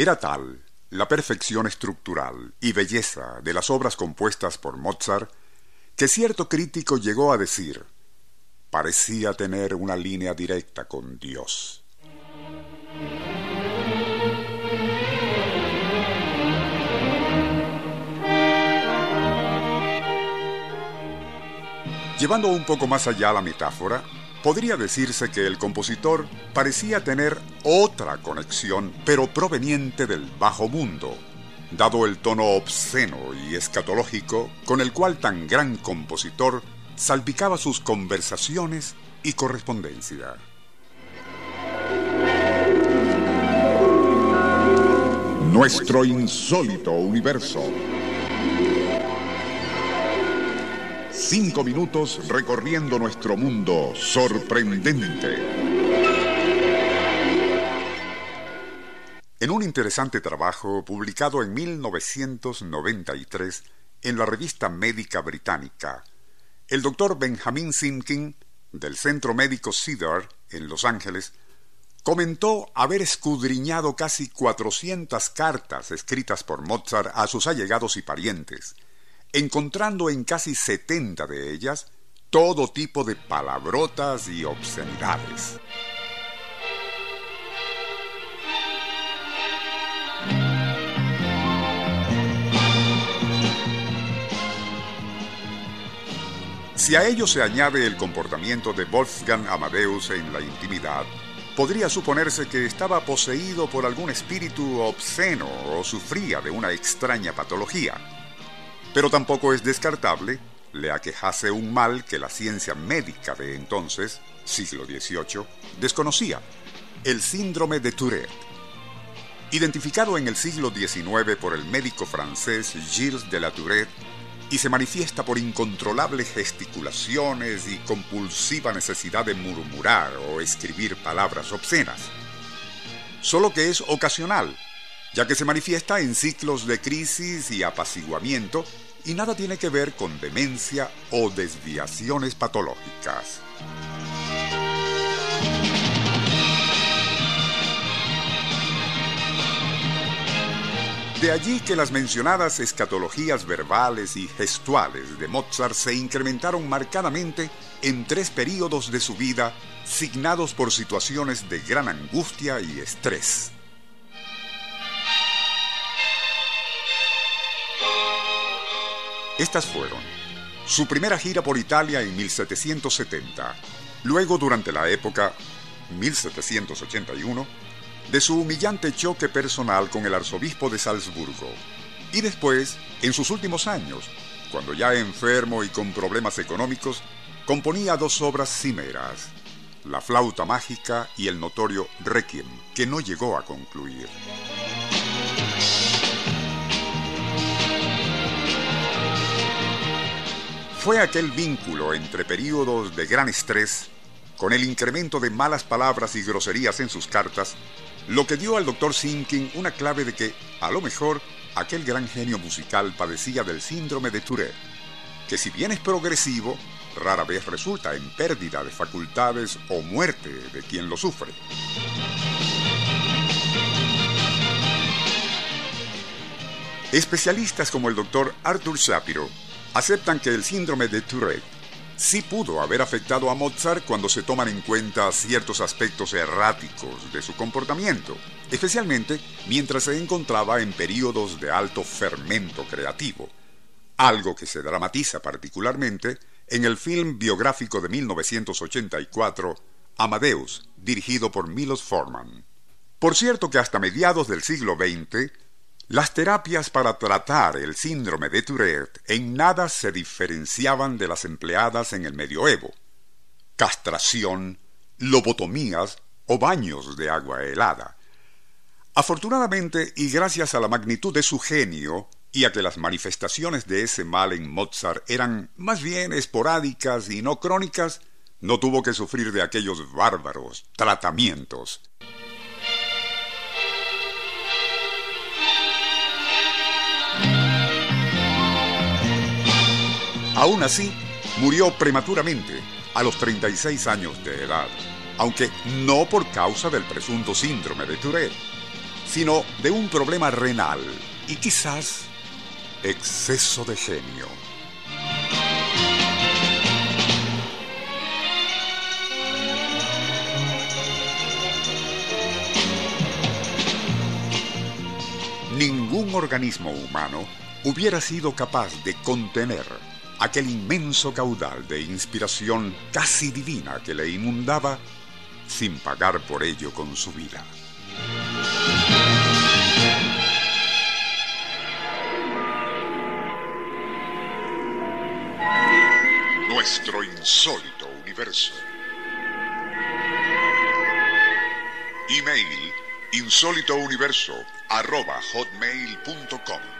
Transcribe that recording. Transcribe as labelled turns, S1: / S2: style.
S1: Era tal la perfección estructural y belleza de las obras compuestas por Mozart que cierto crítico llegó a decir, parecía tener una línea directa con Dios. Llevando un poco más allá la metáfora, podría decirse que el compositor parecía tener otra conexión, pero proveniente del bajo mundo, dado el tono obsceno y escatológico con el cual tan gran compositor salpicaba sus conversaciones y correspondencia. Nuestro insólito universo. Cinco minutos recorriendo nuestro mundo sorprendente. En un interesante trabajo publicado en 1993 en la revista médica británica, el doctor Benjamin Simkin, del Centro Médico Cedar, en Los Ángeles, comentó haber escudriñado casi 400 cartas escritas por Mozart a sus allegados y parientes, encontrando en casi 70 de ellas todo tipo de palabrotas y obscenidades. Si a ello se añade el comportamiento de Wolfgang Amadeus en la intimidad, podría suponerse que estaba poseído por algún espíritu obsceno o sufría de una extraña patología. Pero tampoco es descartable le aquejase un mal que la ciencia médica de entonces, siglo XVIII, desconocía, el síndrome de Tourette. Identificado en el siglo XIX por el médico francés Gilles de la Tourette, y se manifiesta por incontrolables gesticulaciones y compulsiva necesidad de murmurar o escribir palabras obscenas. Solo que es ocasional, ya que se manifiesta en ciclos de crisis y apaciguamiento y nada tiene que ver con demencia o desviaciones patológicas. De allí que las mencionadas escatologías verbales y gestuales de Mozart se incrementaron marcadamente en tres períodos de su vida signados por situaciones de gran angustia y estrés. Estas fueron su primera gira por Italia en 1770, luego durante la época 1781, de su humillante choque personal con el arzobispo de Salzburgo, y después, en sus últimos años, cuando ya enfermo y con problemas económicos, componía dos obras cimeras, La flauta mágica y el notorio Requiem, que no llegó a concluir. Fue aquel vínculo entre períodos de gran estrés, con el incremento de malas palabras y groserías en sus cartas, lo que dio al doctor Simkin una clave de que, a lo mejor, aquel gran genio musical padecía del síndrome de Tourette, que si bien es progresivo, rara vez resulta en pérdida de facultades o muerte de quien lo sufre. Especialistas como el doctor Arthur Shapiro aceptan que el síndrome de Tourette sí pudo haber afectado a Mozart cuando se toman en cuenta ciertos aspectos erráticos de su comportamiento, especialmente mientras se encontraba en periodos de alto fermento creativo, algo que se dramatiza particularmente en el film biográfico de 1984, Amadeus, dirigido por Milos Forman. Por cierto que hasta mediados del siglo XX, las terapias para tratar el síndrome de Tourette en nada se diferenciaban de las empleadas en el medioevo. Castración, lobotomías o baños de agua helada. Afortunadamente, y gracias a la magnitud de su genio, y a que las manifestaciones de ese mal en Mozart eran más bien esporádicas y no crónicas, no tuvo que sufrir de aquellos bárbaros tratamientos. Aún así, murió prematuramente, a los 36 años de edad, aunque no por causa del presunto síndrome de Tourette, sino de un problema renal y quizás exceso de genio. Ningún organismo humano hubiera sido capaz de contener aquel inmenso caudal de inspiración casi divina que le inundaba sin pagar por ello con su vida. Nuestro insólito universo. Email insólitouniverso.com